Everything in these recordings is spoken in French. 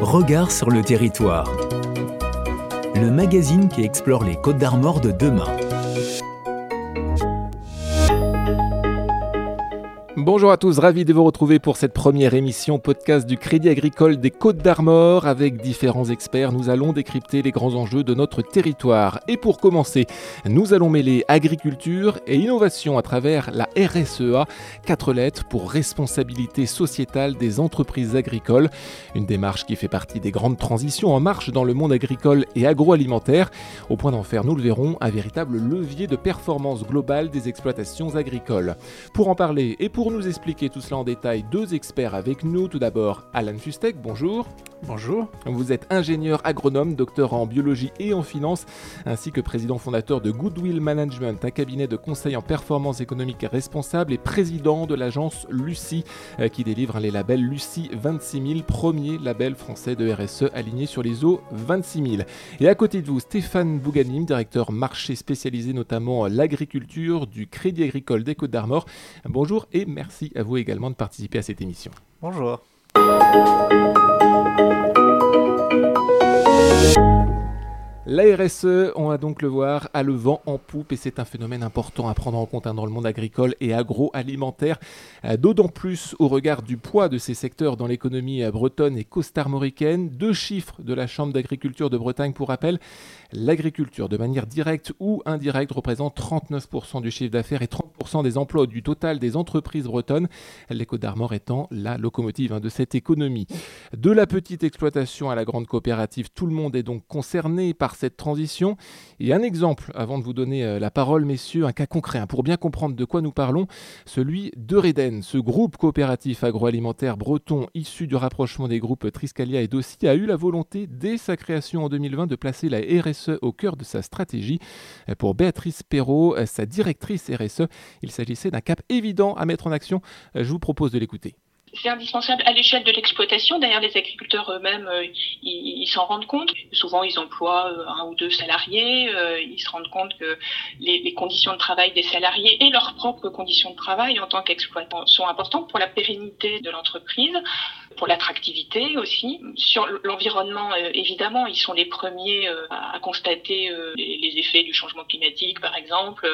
Regard sur le territoire. Le magazine qui explore les Côtes d'Armor de demain. Bonjour à tous, ravi de vous retrouver pour cette première émission podcast du Crédit Agricole des Côtes d'Armor. Avec différents experts, nous allons décrypter les grands enjeux de notre territoire. Et pour commencer, nous allons mêler agriculture et innovation à travers la RSEA, quatre lettres pour responsabilité sociétale des entreprises agricoles. Une démarche qui fait partie des grandes transitions en marche dans le monde agricole et agroalimentaire, au point d'en faire, nous le verrons, un véritable levier de performance globale des exploitations agricoles. Pour en parler et pour nous expliquer tout cela en détail, deux experts avec nous. Tout d'abord, Alan Fustek, bonjour. Bonjour. Vous êtes ingénieur agronome, docteur en biologie et en finance, ainsi que président fondateur de Goodwill Management, un cabinet de conseil en performance économique responsable et président de l'agence Lucie, euh, qui délivre les labels Lucie 26000, premier label français de RSE aligné sur les eaux 26000. Et à côté de vous, Stéphane Bouganim, directeur marché spécialisé notamment l'agriculture du Crédit Agricole des Côtes d'Armor. Bonjour et merci à vous également de participer à cette émission. Bonjour. La RSE, on va donc le voir, a le vent en poupe et c'est un phénomène important à prendre en compte hein, dans le monde agricole et agroalimentaire, euh, d'autant plus au regard du poids de ces secteurs dans l'économie euh, bretonne et costarmoricaine. Deux chiffres de la Chambre d'agriculture de Bretagne pour rappel. L'agriculture, de manière directe ou indirecte, représente 39% du chiffre d'affaires et 30% des emplois du total des entreprises bretonnes, les d'Armor étant la locomotive hein, de cette économie. De la petite exploitation à la grande coopérative, tout le monde est donc concerné par cette transition. Et un exemple, avant de vous donner euh, la parole, messieurs, un cas concret, hein, pour bien comprendre de quoi nous parlons, celui de Reden. Ce groupe coopératif agroalimentaire breton issu du rapprochement des groupes Triscalia et Dossi a eu la volonté, dès sa création en 2020, de placer la RSE au cœur de sa stratégie. Pour Béatrice Perrault, sa directrice RSE, il s'agissait d'un cap évident à mettre en action. Je vous propose de l'écouter c'est indispensable à l'échelle de l'exploitation. D'ailleurs, les agriculteurs eux-mêmes, euh, ils s'en rendent compte. Souvent, ils emploient euh, un ou deux salariés. Euh, ils se rendent compte que les, les, conditions de travail des salariés et leurs propres conditions de travail en tant qu'exploitants sont importantes pour la pérennité de l'entreprise, pour l'attractivité aussi. Sur l'environnement, évidemment, ils sont les premiers à constater les, les, effets du changement climatique, par exemple.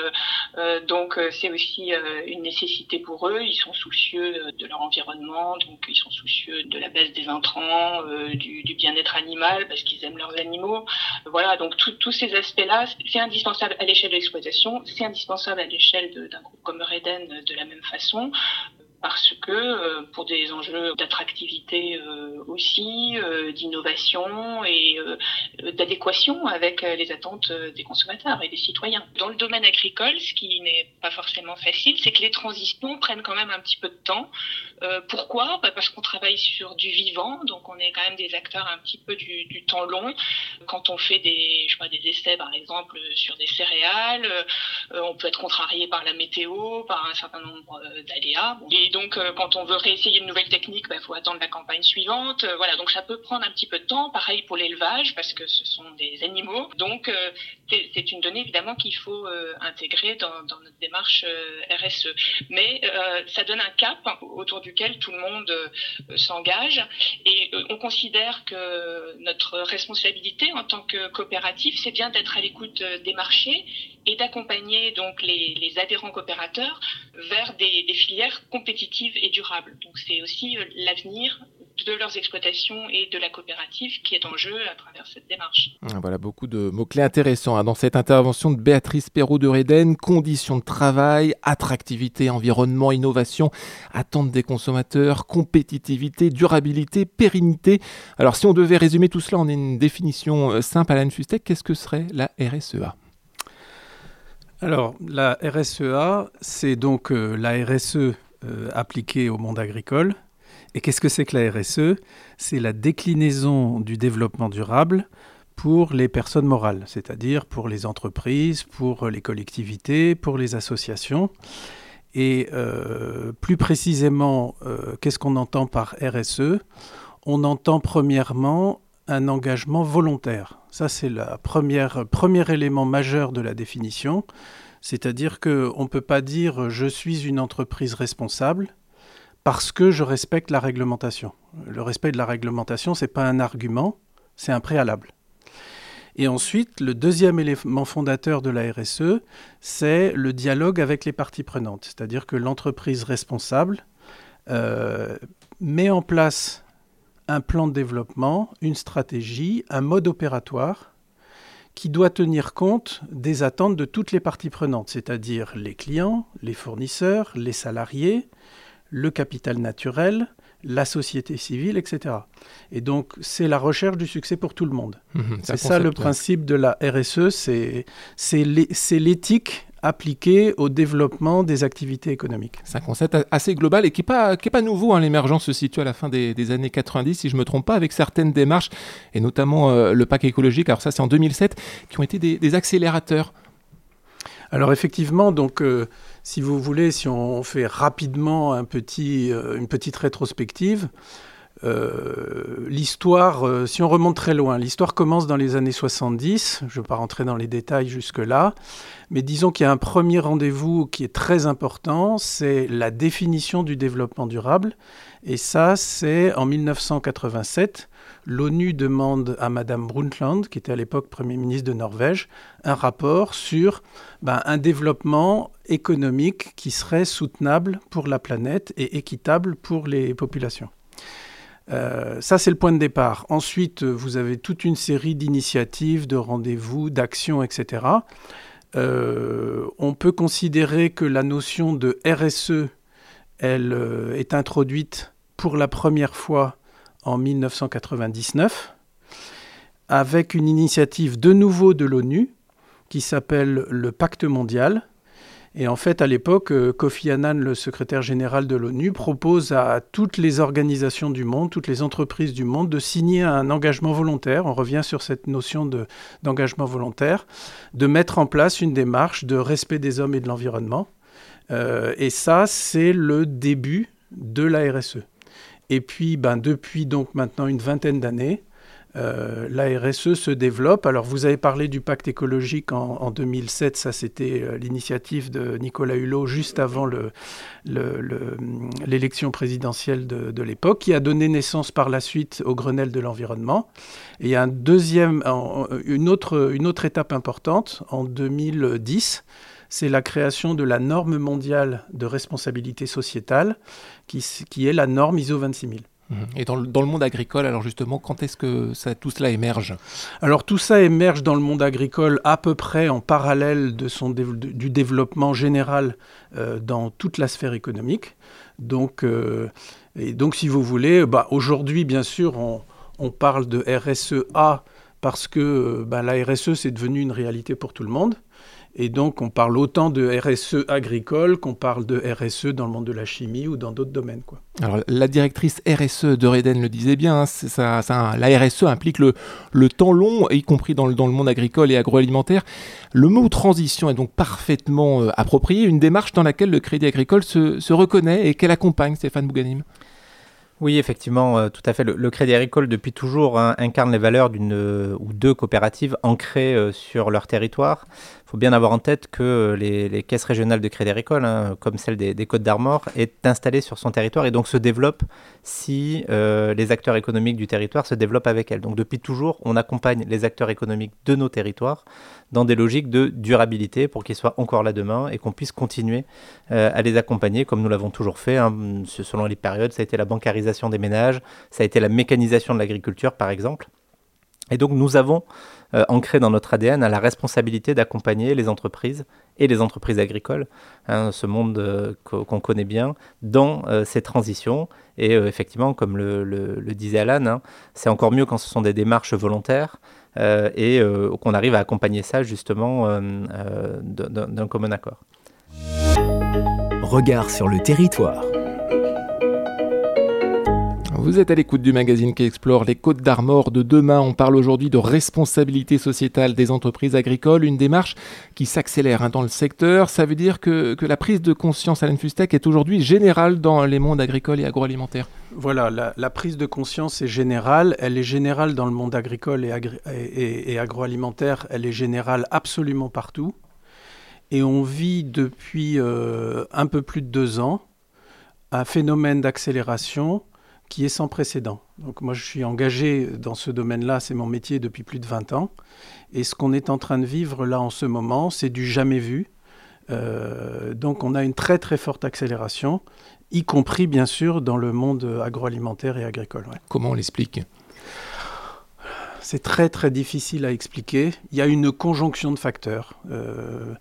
donc, c'est aussi une nécessité pour eux. Ils sont soucieux de leur environnement donc ils sont soucieux de la baisse des intrants, euh, du, bien-être animal parce qu'ils aiment leurs animaux. Voilà, donc tous ces aspects-là, c'est indispensable à l'échelle de l'exploitation, c'est indispensable à l'échelle d'un groupe comme Reden de la même façon parce que euh, pour des enjeux d'attractivité euh, aussi, euh, d'innovation et d'adéquation avec les attentes des consommateurs et des citoyens. Dans le domaine agricole, ce qui n'est pas forcément facile, c'est que les transitions prennent quand même un petit peu de temps. pourquoi? Bah, Parce qu'on travaille sur du vivant, donc on est quand même des acteurs un petit peu du, temps long. Quand on fait des, je sais pas, des essais par exemple sur des céréales, on peut être contrarié par la météo, par un certain nombre d'aléas. Et donc, euh, quand on veut réessayer une nouvelle technique, il bah, faut attendre la campagne suivante. Euh, voilà, donc ça peut prendre un petit peu de temps. Pareil pour l'élevage, parce que ce sont des animaux. Donc, euh, c'est une donnée évidemment qu'il faut intégrer dans, dans, notre démarche RSE. Mais ça donne un cap autour duquel tout le monde s'engage. Et on considère que notre responsabilité en tant que coopérative, c'est bien d'être à l'écoute des marchés et d'accompagner donc les, adhérents coopérateurs vers des, filières compétitives et durables. Donc c'est aussi euh, l'avenir de leurs exploitations et de la coopérative qui est en jeu à travers cette démarche. Ah, voilà beaucoup de mots-clés intéressants hein, dans cette intervention de Béatrice Perrault de Reden. Conditions de travail, attractivité, environnement, innovation, attente des consommateurs, compétitivité, durabilité, pérennité. Alors si on devait résumer tout cela en une définition euh, simple, Alain Fustek, qu'est-ce que serait la RSEA alors, la RSEA, c'est donc euh, la RSE euh, appliquée au monde agricole. Et qu'est-ce que c'est que la RSE C'est la déclinaison du développement durable pour les personnes morales, c'est-à-dire pour les entreprises, pour les collectivités, pour les associations. Et euh, plus précisément, qu'est-ce qu'on entend par RSE On entend premièrement un engagement volontaire. Ça, c'est le premier élément majeur de la définition. C'est-à-dire qu'on ne peut pas dire je suis une entreprise responsable parce que je respecte la réglementation. Le respect de la réglementation, ce n'est pas un argument, c'est un préalable. Et ensuite, le deuxième élément fondateur de la RSE, c'est le dialogue avec les parties prenantes. C'est-à-dire que l'entreprise responsable euh, met en place un plan de développement, une stratégie, un mode opératoire qui doit tenir compte des attentes de toutes les parties prenantes, c'est-à-dire les clients, les fournisseurs, les salariés, le capital naturel, la société civile, etc. Et donc, c'est la recherche du succès pour tout le monde. Mhm, c'est ça le principe de la RSE, c'est l'éthique appliquée au développement des activités économiques. C'est un concept assez global et qui n'est pas, pas nouveau. Hein. L'émergence se situe à la fin des, années 90, si je ne me trompe pas, avec certaines démarches, et notamment euh, le pack écologique, alors ça c'est en 2007, qui ont été des, accélérateurs. Alors effectivement, donc... Euh, si vous voulez, si on fait rapidement un petit, euh, une petite rétrospective, euh, l'histoire, euh, si on remonte très loin, l'histoire commence dans les années 70, je ne vais pas rentrer dans les détails jusque-là, mais disons qu'il y a un premier rendez-vous qui est très important, c'est la définition du développement durable, et ça c'est en 1987 l'ONU demande à Madame Brundtland, qui était à l'époque Premier ministre de Norvège, un rapport sur ben, un développement économique qui serait soutenable pour la planète et équitable pour les populations. Euh, ça, c'est le point de départ. Ensuite, vous avez toute une série d'initiatives, de rendez-vous, d'actions, etc. Euh, on peut considérer que la notion de RSE, elle euh, est introduite pour la première fois en 1999 avec une initiative de nouveau de l'ONU qui s'appelle le Pacte mondial. Et en fait, à l'époque, euh, Kofi Annan, le secrétaire général de l'ONU, propose à toutes les organisations du monde, toutes les entreprises du monde, de signer un engagement volontaire. On revient sur cette notion d'engagement volontaire, de mettre en place une démarche de respect des hommes et de l'environnement. Euh, et ça, c'est le début de la RSE. Et puis, ben, depuis donc maintenant une vingtaine d'années, euh, la RSE se développe. Alors, vous avez parlé du pacte écologique en, 2007, ça c'était euh, l'initiative de Nicolas Hulot juste avant l'élection présidentielle de, l'époque, qui a donné naissance par la suite au Grenelle de l'environnement. Et il y a un deuxième, une autre étape importante en 2010 c'est la création de la norme mondiale de responsabilité sociétale, qui, est la norme ISO 26000. Et dans le, monde agricole, alors justement, quand est-ce que tout cela émerge? Alors tout ça émerge dans le monde agricole à peu près en parallèle du développement général euh, dans toute la sphère économique. Donc, euh, et donc si vous voulez, bah, aujourd'hui, bien sûr, on, parle de RSEA parce que bah, la RSE, c'est devenu une réalité pour tout le monde. Et donc, on parle autant de RSE agricole qu'on parle de RSE dans le monde de la chimie ou dans d'autres domaines. Quoi. Alors, la directrice RSE de Reden le disait bien, hein, ça, la RSE implique le, le, temps long, y compris dans le, dans le monde agricole et agroalimentaire. Le mot transition est donc parfaitement euh, approprié, une démarche dans laquelle le Crédit Agricole se, se reconnaît et qu'elle accompagne, Stéphane Bouganim. Oui, effectivement, euh, tout à fait. Le, Crédit Agricole, depuis toujours, hein, incarne les valeurs d'une euh, ou deux coopératives ancrées sur leur territoire faut bien avoir en tête que les, caisses régionales de Crédit Agricole, hein, comme celle des, Côtes d'Armor, est installée sur son territoire et donc se développe si euh, les acteurs économiques du territoire se développent avec elle. Donc depuis toujours, on accompagne les acteurs économiques de nos territoires dans des logiques de durabilité pour qu'ils soient encore là demain et qu'on puisse continuer euh, à les accompagner comme nous l'avons toujours fait. Hein. selon les périodes, ça a été la bancarisation des ménages, ça a été la mécanisation de l'agriculture par exemple. Et donc nous avons euh, ancré dans notre ADN la responsabilité d'accompagner les entreprises et les entreprises agricoles, hein, ce monde euh, qu'on connaît bien, dans euh, ces transitions. Et effectivement, comme le, disait Alan, hein, c'est encore mieux quand ce sont des démarches volontaires et qu'on arrive à accompagner ça justement d'un commun accord. Regard sur le territoire. Vous êtes à l'écoute du magazine qui explore les côtes d'Armor de demain. On parle aujourd'hui de responsabilité sociétale des entreprises agricoles, une démarche qui s'accélère hein, dans le secteur. Ça veut dire que, la prise de conscience, Alain Fustec, est aujourd'hui générale dans les mondes agricoles et agroalimentaires. Voilà, la, prise de conscience est générale. Elle est générale dans le monde agricole et agroalimentaire. Elle est générale absolument partout. Et on vit depuis euh, un peu plus de deux ans un phénomène d'accélération qui est sans précédent. Donc moi je suis engagé dans ce domaine-là, c'est mon métier depuis plus de 20 ans. Et ce qu'on est en train de vivre là en ce moment, c'est du jamais vu. Euh, donc on a une très très forte accélération, y compris bien sûr dans le monde agroalimentaire et agricole. Comment on l'explique? C'est très très difficile à expliquer. Il y a une conjonction de facteurs. Euh,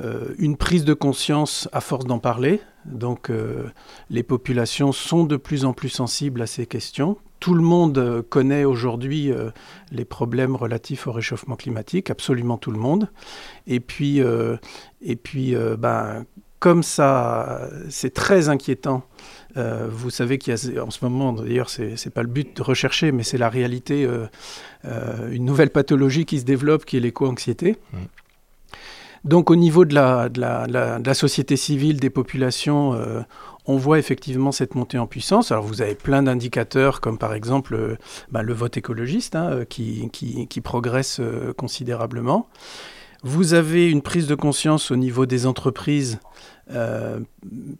euh, une prise de conscience à force d'en parler. Donc euh, les populations sont de plus en plus sensibles à ces questions. Tout le monde euh, connaît aujourd'hui les problèmes relatifs au réchauffement climatique, absolument tout le monde. Et puis, et puis ben, comme ça, c'est très inquiétant. vous savez qu'il y a en ce moment, d'ailleurs, c'est n'est pas le but de rechercher, mais c'est la réalité, une nouvelle pathologie qui se développe, qui est l'éco-anxiété. Mmh. Donc au niveau de la, société civile, des populations, euh, on voit effectivement cette montée en puissance. Alors vous avez plein d'indicateurs comme par exemple euh, bah, le vote écologiste hein, euh, qui, progresse considérablement. Vous avez une prise de conscience au niveau des entreprises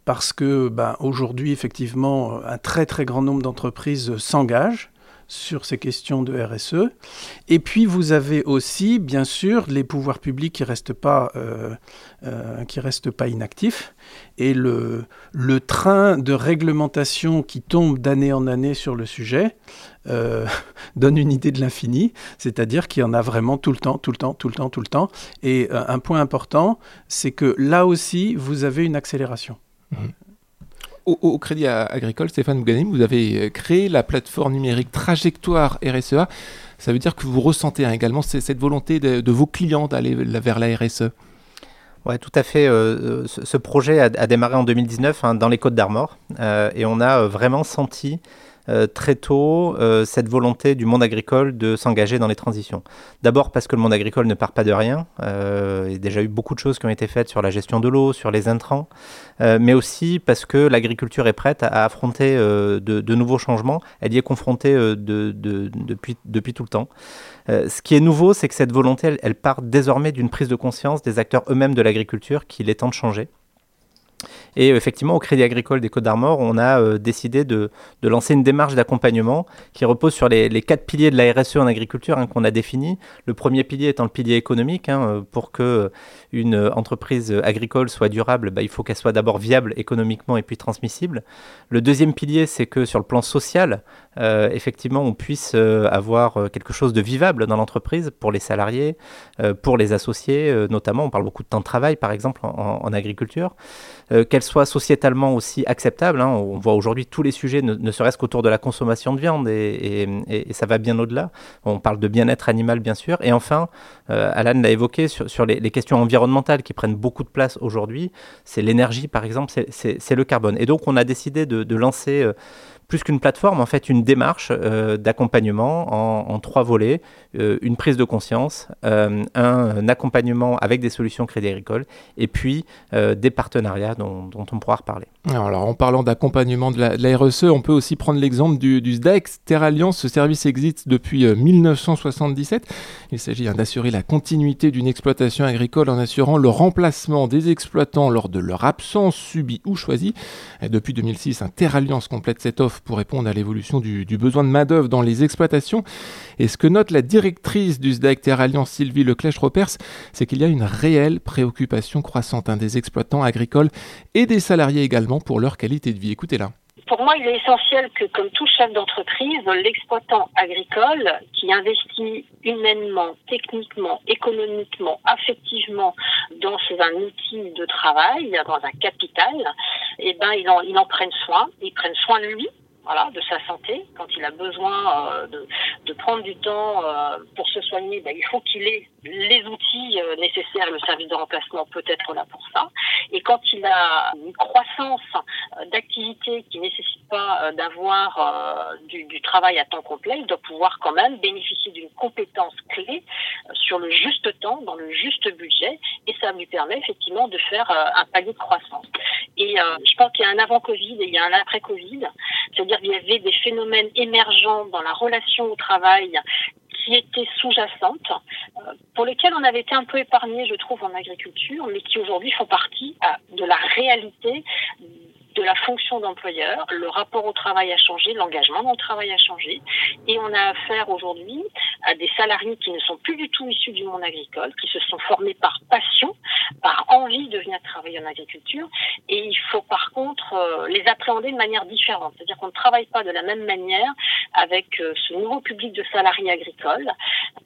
parce que bah, aujourd'hui effectivement un très très grand nombre d'entreprises s'engagent sur ces questions de RSE. Et puis vous avez aussi, bien sûr, les pouvoirs publics qui restent pas, euh, euh, restent pas inactifs, et le, le train de réglementation qui tombe d'année en année sur le sujet euh, donne une idée de l'infini, c'est-à-dire qu'il y en a vraiment tout le temps, tout le temps, tout le temps, tout le temps. Et un point important, c'est que là aussi, vous avez une accélération. Mmh au, Crédit Agricole, Stéphane Mouganim, vous avez euh, créé la plateforme numérique Trajectoire RSEA. Ça veut dire que vous ressentez hein, également cette volonté de, vos clients d'aller vers la RSE oui, tout à fait. Euh, ce, projet a, démarré en 2019 hein, dans les Côtes d'Armor euh, et on a vraiment senti euh, très tôt euh, cette volonté du monde agricole de s'engager dans les transitions. D'abord parce que le monde agricole ne part pas de rien. Euh, il y a déjà eu beaucoup de choses qui ont été faites sur la gestion de l'eau, sur les intrants, mais aussi parce que l'agriculture est prête à, affronter de, nouveaux changements. Elle y est confrontée depuis, depuis tout le temps. ce qui est nouveau, c'est que cette volonté, elle part désormais d'une prise de conscience des acteurs eux-mêmes de l'agriculture qu'il est temps de changer. Et effectivement, au Crédit Agricole des Côtes d'Armor, on a euh, décidé de, lancer une démarche d'accompagnement qui repose sur les, quatre piliers de la RSE en agriculture hein, qu'on a définis. Le premier pilier étant le pilier économique. Hein, euh, pour que euh, une entreprise agricole soit durable, bah, il faut qu'elle soit d'abord viable économiquement et puis transmissible. Le deuxième pilier, c'est que sur le plan social, effectivement, on puisse avoir quelque chose de vivable dans l'entreprise pour les salariés, pour les associés, notamment. On parle beaucoup de temps de travail, par exemple, en agriculture. Euh, qu'elle soit sociétalement aussi acceptable. Hein. On voit aujourd'hui tous les sujets, ne, serait-ce qu'autour de la consommation de viande, et, ça va bien au-delà. On parle de bien-être animal, bien sûr. Et enfin, euh, Alan l'a évoqué sur, les, questions environnementales qui prennent beaucoup de place aujourd'hui. C'est l'énergie, par exemple, c'est le carbone. Et donc, on a décidé de, lancer... Euh, plus qu'une plateforme, en fait, une démarche euh, d'accompagnement en, trois volets. Euh, une prise de conscience, euh, un, accompagnement avec des solutions Crédit Agricole, et puis des partenariats dont, on pourra reparler. Alors, en parlant d'accompagnement de, la RSE, on peut aussi prendre l'exemple du, du, SDEX. Terre Alliance, ce service existe depuis 1977. Il s'agit hein, d'assurer la continuité d'une exploitation agricole en assurant le remplacement des exploitants lors de leur absence subie ou choisie. Depuis 2006, un Terre Alliance complète cette offre pour répondre à l'évolution du, besoin de main-d'œuvre dans les exploitations. Et ce que note la directrice du SDAC Terre Alliance, Sylvie Leclèche-Ropers, c'est qu'il y a une réelle préoccupation croissante hein, des exploitants agricoles et des salariés également pour leur qualité de vie. Écoutez-la pour moi, il est essentiel que, comme tout chef d'entreprise, l'exploitant agricole qui investit humainement, techniquement, économiquement, affectivement dans un outil de travail, dans un capital, eh ben, il en, il en prenne soin, il prenne soin de lui, voilà, de sa santé. Quand il a besoin euh, de, prendre du temps euh, pour se soigner, ben, il faut qu'il ait les outils euh, nécessaires. Le service de remplacement peut être là pour ça. Et quand il a une croissance d'activité qui nécessite pas d'avoir du, du, travail à temps complet, il doit pouvoir quand même bénéficier d'une compétence clé sur le juste temps, dans le juste budget, et ça lui permet effectivement de faire un palier de croissance. Et je pense qu'il y a un avant Covid et il y a un après Covid. C'est-à-dire qu'il y avait des phénomènes émergents dans la relation au travail qui étaient sous-jacentes, euh, pour lesquels on avait été un peu épargné, je trouve, en agriculture, mais qui aujourd'hui font partie euh, de la réalité de la fonction d'employeur. Le rapport au travail a changé, l'engagement dans le travail a changé. Et on a affaire aujourd'hui à des salariés qui ne sont plus du tout issus du monde agricole, qui se sont formés par passion, par envie de venir travailler en agriculture. Et il faut par contre euh, les appréhender de manière différente. C'est-à-dire qu'on ne travaille pas de la même manière avec euh, ce nouveau public de salariés agricoles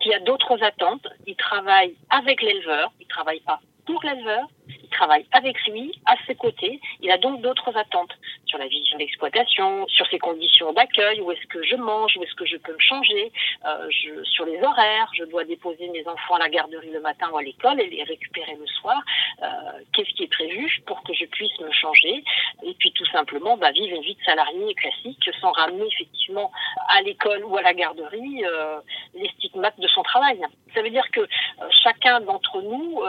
qui a d'autres attentes. Ils travaillent avec l'éleveur, ils travaillent pas pour l'éleveur, travaille avec lui, à ses côtés. Il a donc d'autres attentes sur la vision d'exploitation, sur ses conditions d'accueil, où est-ce que je mange, où est-ce que je peux me changer, euh, sur les horaires, je dois déposer mes enfants à la garderie le matin ou à l'école et les récupérer le soir. Euh, Qu'est-ce qui est prévu pour que je puisse me changer? Et puis tout simplement bah, vivre une vie de salarié classique sans ramener effectivement à l'école ou à la garderie euh, les stigmates de son travail. Ça veut dire que chacun d'entre nous,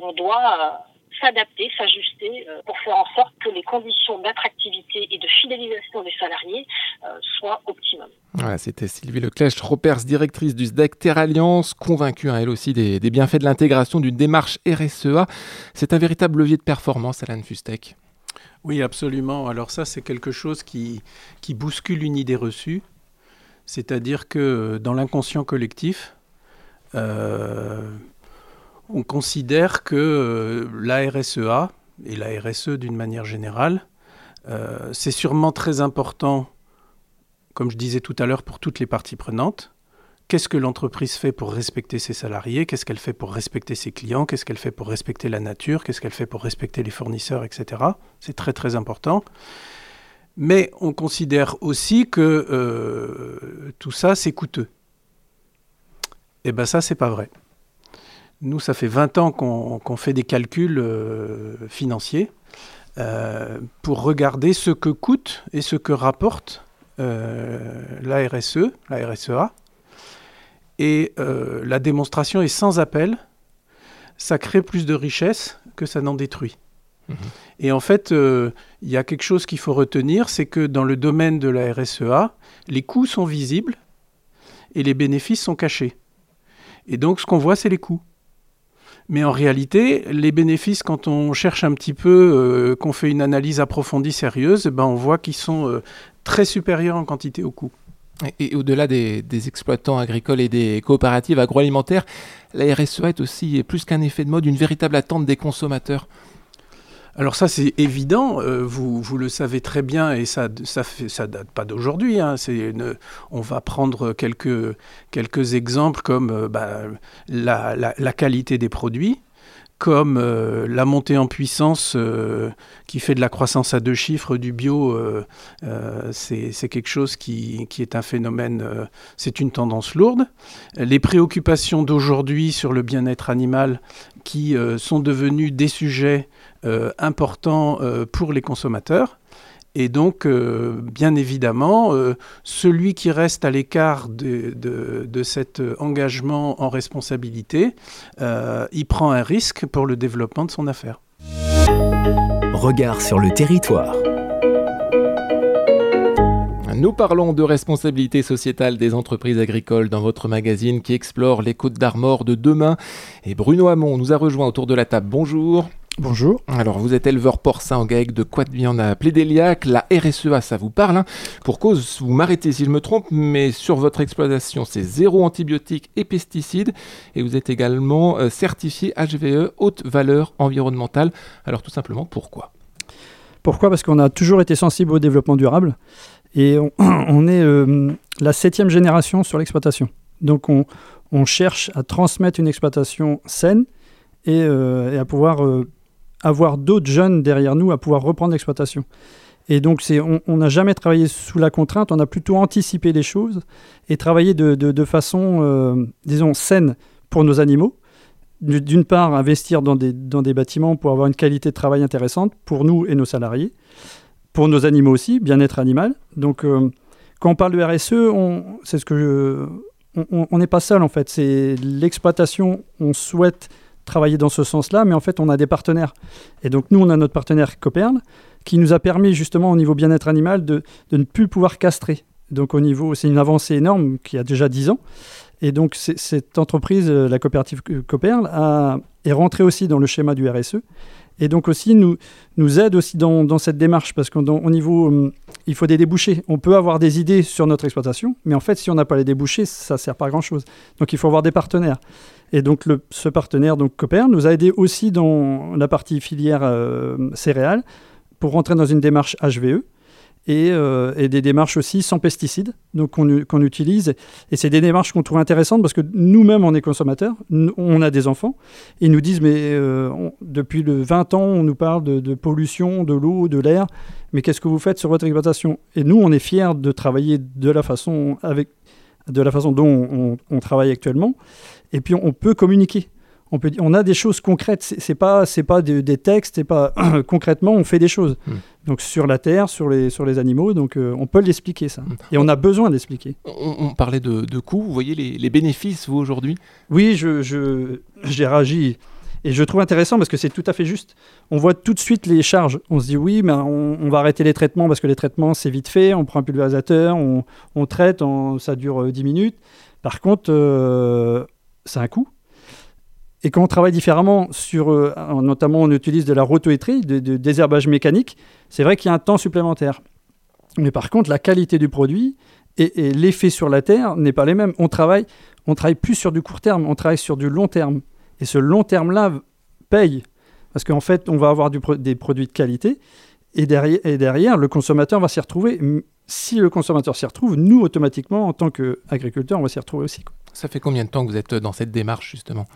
on doit s'adapter, s'ajuster euh, pour faire en sorte que les conditions d'attractivité et de fidélisation des salariés euh, soient optimum. Voilà, c'était Sylvie Leclèche, Ropers, directrice du SDEC Terre Alliance, convaincue hein, elle aussi des, des bienfaits de l'intégration d'une démarche RSEA. C'est un véritable levier de performance, Alan Fustek. Oui, absolument. Alors ça, c'est quelque chose qui, qui bouscule une idée reçue. C'est-à-dire que dans l'inconscient collectif, euh, on considère que euh, la RSEA et la RSE d'une manière générale, euh, c'est sûrement très important, comme je disais tout à l'heure, pour toutes les parties prenantes. Qu'est-ce que l'entreprise fait pour respecter ses salariés? Qu'est-ce qu'elle fait pour respecter ses clients? Qu'est-ce qu'elle fait pour respecter la nature? Qu'est-ce qu'elle fait pour respecter les fournisseurs, etc. C'est très très important. Mais on considère aussi que euh, tout ça, c'est coûteux. Et bien ça, c'est pas vrai. Nous, ça fait 20 ans qu'on fait des calculs euh, financiers euh, pour regarder ce que coûte et ce que rapporte euh, la RSE, la RSEA. Et la démonstration est sans appel. Ça crée plus de richesse que ça n'en détruit. Mhm. Et en fait, il y a quelque chose qu'il faut retenir, c'est que dans le domaine de la RSEA, les coûts sont visibles et les bénéfices sont cachés. Et donc, ce qu'on voit, c'est les coûts. Mais en réalité, les bénéfices, quand on cherche un petit peu, euh, qu'on fait une analyse approfondie, sérieuse, eh ben on voit qu'ils sont euh, très supérieurs en quantité aux coûts. Et, au-delà des, des exploitants agricoles et des coopératives agroalimentaires, la RSEA est aussi plus qu'un effet de mode, une véritable attente des consommateurs. Alors ça, c'est évident, euh, vous, vous le savez très bien, et ça ça, fait, ça date pas d'aujourd'hui. hein, on va prendre quelques, quelques exemples comme euh, bah, la, la- la qualité des produits, comme euh, la montée en puissance euh, qui fait de la croissance à deux chiffres du bio. euh, euh, c'est quelque chose qui, qui est un phénomène, c'est une tendance lourde. Les préoccupations d'aujourd'hui sur le bien-être animal qui sont devenus des sujets important euh, pour les consommateurs. Et donc, euh, bien évidemment, euh, celui qui reste à l'écart de, de- de cet engagement en responsabilité, euh, il prend un risque pour le développement de son affaire. Regard sur le territoire. Nous parlons de responsabilité sociétale des entreprises agricoles dans votre magazine qui explore les côtes d'Armor de demain. Et Bruno Hamon nous a rejoint autour de la table. Bonjour. Bonjour. Alors, vous êtes éleveur porcin en GAEC de Coite-Viande à Plédéliac. La RSEA, ça vous parle. hein Pour cause, vous m'arrêtez si je me trompe, mais sur votre exploitation, c'est zéro antibiotiques et pesticides. Et vous êtes également euh, certifié HVE, haute valeur environnementale. Alors, tout simplement, pourquoi? Pourquoi? Parce qu'on a toujours été sensible au développement durable et on, on est euh, la septième génération sur l'exploitation. Donc on, on cherche à transmettre une exploitation saine et, euh, et à pouvoir avoir d'autres jeunes derrière nous à pouvoir reprendre l'exploitation. Et donc on n'a jamais travaillé sous la contrainte, on a plutôt anticipé les choses et travaillé de, de- façon, euh, disons, saine pour nos animaux. Du- D'une part, investir dans des, dans des bâtiments pour avoir une qualité de travail intéressante pour nous et nos salariés, pour nos animaux aussi, bien-être animal. Donc, euh, quand on parle de RSE, c'est ce que on n'est pas seul en fait. C'est l'exploitation. On souhaite travailler dans ce sens-là, mais en fait, on a des partenaires. Et donc, nous, on a notre partenaire Coperle qui nous a permis justement au niveau bien-être animal de, ne plus pouvoir castrer. Donc, au niveau, c'est une avancée énorme qui a déjà 10 ans. Et donc, cette entreprise, euh, la coopérative Co- Coperle, a- est rentrée aussi dans le schéma du RSE et donc aussi nous, nous aide aussi dans, dans cette démarche parce qu'au niveau, hum, il faut des débouchés. On peut avoir des idées sur notre exploitation, mais en fait, si on n'a pas les débouchés, ça ne sert pas à grand-chose. Donc il faut avoir des partenaires. Et donc ce partenaire, donc Cooper, nous a aidé aussi dans la partie filière euh, céréales pour rentrer dans une démarche HVE. Euh, et, des démarches aussi sans pesticides donc qu'on utilise. Et c'est des démarches qu'on trouve intéressantes parce que nous-mêmes, on est consommateurs, on a des enfants, ils nous disent, mais euh, depuis le 20 ans, on nous parle de, pollution, de l'eau, de l'air, mais qu'est-ce que vous faites sur votre exploitation Et nous, on est fiers de travailler de la façon, avec, de la façon dont on travaille actuellement, et puis on peut communiquer on, peut, on a des choses concrètes. C'est pas, c'est pas des, textes, c'est pas concrètement, on fait des choses. Hmm. Donc sur la terre, sur les, sur les animaux, donc euh, on peut l'expliquer ça. Hmm. Et on a besoin d'expliquer. On, parlait de, de, coûts. Vous voyez les, bénéfices vous aujourd'hui? Oui, je, j'ai réagi. Et je trouve intéressant parce que c'est tout à fait juste. On voit tout de suite les charges. On se dit oui, mais on, va arrêter les traitements parce que les traitements, c'est vite fait. On prend un pulvérisateur, on, traite, ça dure 10 euh, minutes. Par contre, euh, c'est un coût. Et quand on travaille différemment, sur, euh, notamment on utilise de la rotoétrie, de, de désherbage mécanique, c'est vrai qu'il y a un temps supplémentaire. Mais par contre, la qualité du produit et, l'effet sur la terre n'est pas les mêmes. On travaille, on travaille plus sur du court terme, on travaille sur du long terme. Et ce long terme-là paye. Parce qu'en fait, on va avoir des produits de qualité. Et derrière, et derrière, le consommateur va s'y retrouver. Si le consommateur s'y retrouve, nous, automatiquement, en tant qu'agriculteurs, on va s'y retrouver aussi. Ça fait combien de temps que vous êtes dans cette démarche, justement?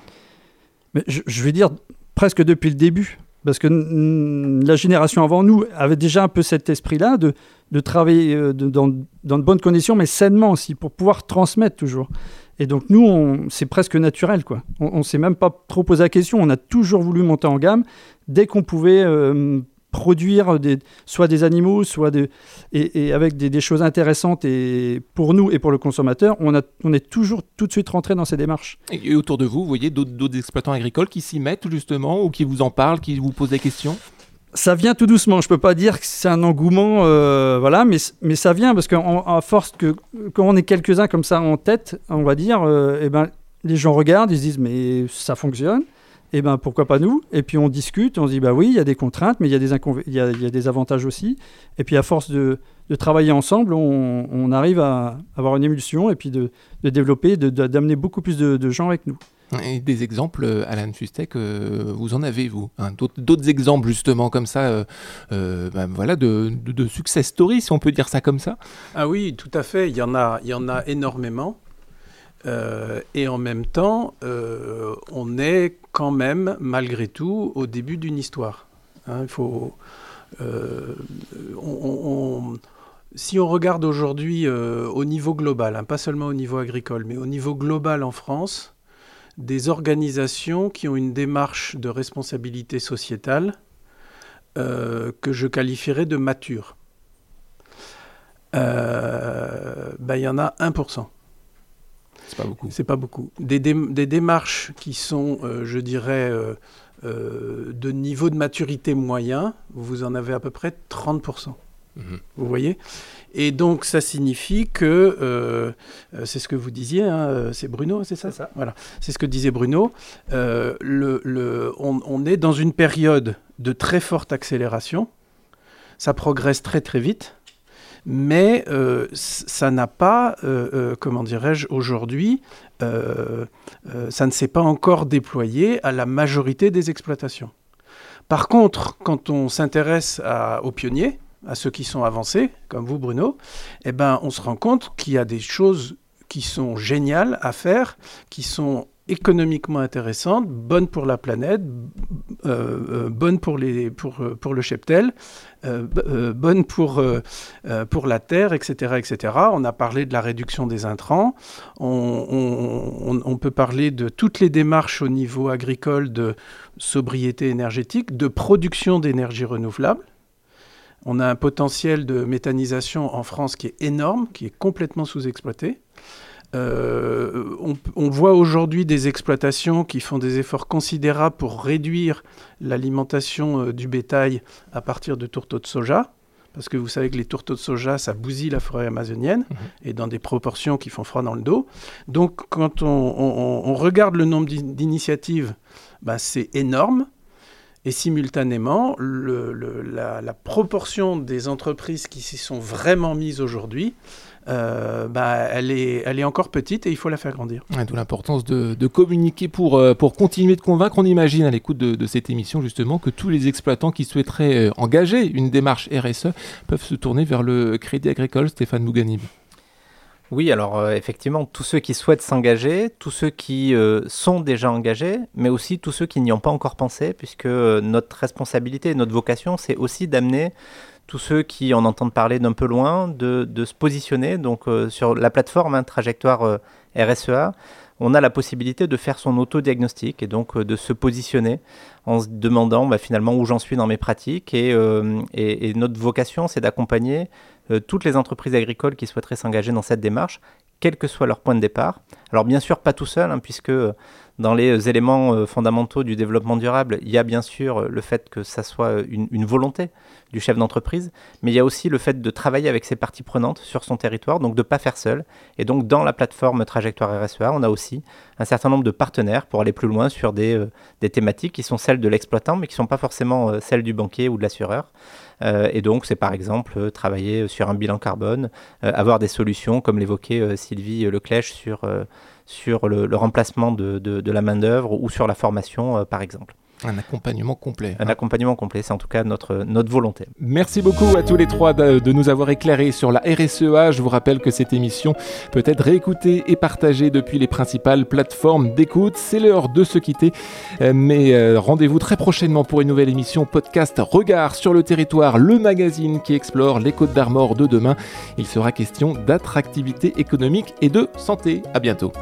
Mais je, vais dire presque depuis le début. Parce que la génération avant nous avait déjà un peu cet esprit-là de, de travailler euh, dans, dans, de bonnes conditions, mais sainement aussi, pour pouvoir transmettre toujours. Et donc nous, c'est presque naturel. quoi. On ne s'est même pas trop posé la question. On a toujours voulu monter en gamme. Dès qu'on pouvait euh, produire des, soit des animaux, soit des, et, avec des, choses intéressantes et pour nous et pour le consommateur, on, a, on est toujours tout de suite rentré dans ces démarches. Et, autour de vous, vous voyez d'autres exploitants agricoles qui s'y mettent justement ou qui vous en parlent, qui vous posent des questions? Ça vient tout doucement. Je peux pas dire que c'est un engouement, euh, voilà, mais, mais ça vient parce qu'à force que quand on est quelques-uns comme ça en tête, on va dire, euh, eh ben, les gens regardent, ils se disent mais ça fonctionne eh ben pourquoi pas nous? Et puis on discute, on se dit bah oui, il y a des contraintes, mais il y a des, y a, des avantages aussi. Et puis à force de, travailler ensemble, on, on, arrive à avoir une émulsion et puis de, de développer, d'amener beaucoup plus de, gens avec nous. Et des exemples, euh, Alan Fustek, euh, vous en avez, vous hein, D'autres exemples, justement, comme ça, euh, ben voilà, de, de, success story, si on peut dire ça comme ça Ah oui, tout à fait. Il y en a, il y en a énormément. Euh, et en même temps, euh, on est quand même, malgré tout, au début d'une histoire. Hein. faut, euh, si on regarde aujourd'hui au niveau global, hein, pas seulement au niveau agricole, mais au niveau global en France, des organisations qui ont une démarche de responsabilité sociétale que je qualifierais de mature, ben, il y en a 1%. C'est pas beaucoup. C'est pas beaucoup. Des, des, démarches qui sont, euh, je dirais, euh, euh, de niveau de maturité moyen, vous en avez à peu près 30%. Mhm. Vous voyez? Et donc, ça signifie que, c'est ce que vous disiez, hein, c'est Bruno, c'est ça, ça Voilà, c'est ce que disait Bruno. le, le, on, on est dans une période de très forte accélération. Ça progresse très très vite mais euh, ça n'a pas, euh, euh, comment dirais-je, aujourd'hui, ça ne s'est pas encore déployé à la majorité des exploitations. Par contre, quand on s'intéresse aux pionniers, à ceux qui sont avancés, comme vous Bruno, eh ben, on se rend compte qu'il y a des choses qui sont géniales à faire, qui sont économiquement intéressante, bonne pour la planète, euh, euh, bonne pour, les, pour, euh, pour le cheptel, bonne pour, pour la terre, etc., etc. On a parlé de la réduction des intrants, on, peut parler de toutes les démarches au niveau agricole de sobriété énergétique, de production d'énergie renouvelable. On a un potentiel de méthanisation en France qui est énorme, qui est complètement sous-exploité. Euh, on, voit aujourd'hui des exploitations qui font des efforts considérables pour réduire l'alimentation euh, du bétail à partir de tourteaux de soja. Parce que vous savez que les tourteaux de soja, ça bousille la forêt amazonienne mhm. et dans des proportions qui font froid dans le dos. Donc, quand on, regarde le nombre d'initiatives, bah, c'est énorme. Et simultanément, la, proportion des entreprises qui s'y sont vraiment mises aujourd'hui, euh, bah, elle, est, encore petite et il faut la faire grandir. D'où l'importance de, communiquer pour, euh, pour continuer de convaincre. On imagine à l'écoute de, cette émission justement que tous les exploitants qui souhaiteraient euh, engager une démarche RSE peuvent se tourner vers le Crédit Agricole, Stéphane Mouganib. Oui, alors effectivement, tous ceux qui souhaitent s'engager, tous ceux qui sont déjà engagés, mais aussi tous ceux qui n'y ont pas encore pensé, puisque notre responsabilité, notre vocation, c'est aussi d'amener tous ceux qui en entendent parler d'un peu loin, de, se positionner. Euh, sur la plateforme hein, Trajectoire euh, RSEA, on a la possibilité de faire son auto-diagnostic et donc euh, de se positionner en se demandant bah, finalement où j'en suis dans mes pratiques. Et, et notre vocation, c'est d'accompagner toutes les entreprises agricoles qui souhaiteraient s'engager dans cette démarche, quel que soit leur point de départ. Alors bien sûr, pas tout seul, hein, puisque dans les éléments euh, fondamentaux du développement durable, il y a bien sûr le fait que ça soit une, volonté du chef d'entreprise, mais il y a aussi le fait de travailler avec ses parties prenantes sur son territoire, donc de ne pas faire seul. Et donc dans la plateforme Trajectoire RSEA, on a aussi un certain nombre de partenaires pour aller plus loin sur des, euh, thématiques qui sont celles de l'exploitant, mais qui ne sont pas forcément euh, celles du banquier ou de l'assureur. Et donc c'est par exemple travailler sur un bilan carbone, avoir des solutions comme l'évoquait Sylvie Leclèche sur sur le, remplacement de, la main-d'œuvre ou sur la formation, euh, par exemple. Un accompagnement complet. Un accompagnement complet, c'est en tout cas notre, notre volonté. Merci beaucoup à tous les trois de, nous avoir éclairés sur la RSEA. Je vous rappelle que cette émission peut être réécoutée et partagée depuis les principales plateformes d'écoute. C'est l'heure de se quitter, euh, mais euh, rendez-vous très prochainement pour une nouvelle émission podcast Regard sur le territoire, le magazine qui explore les côtes d'Armor de demain. Il sera question d'attractivité économique et de santé. À bientôt.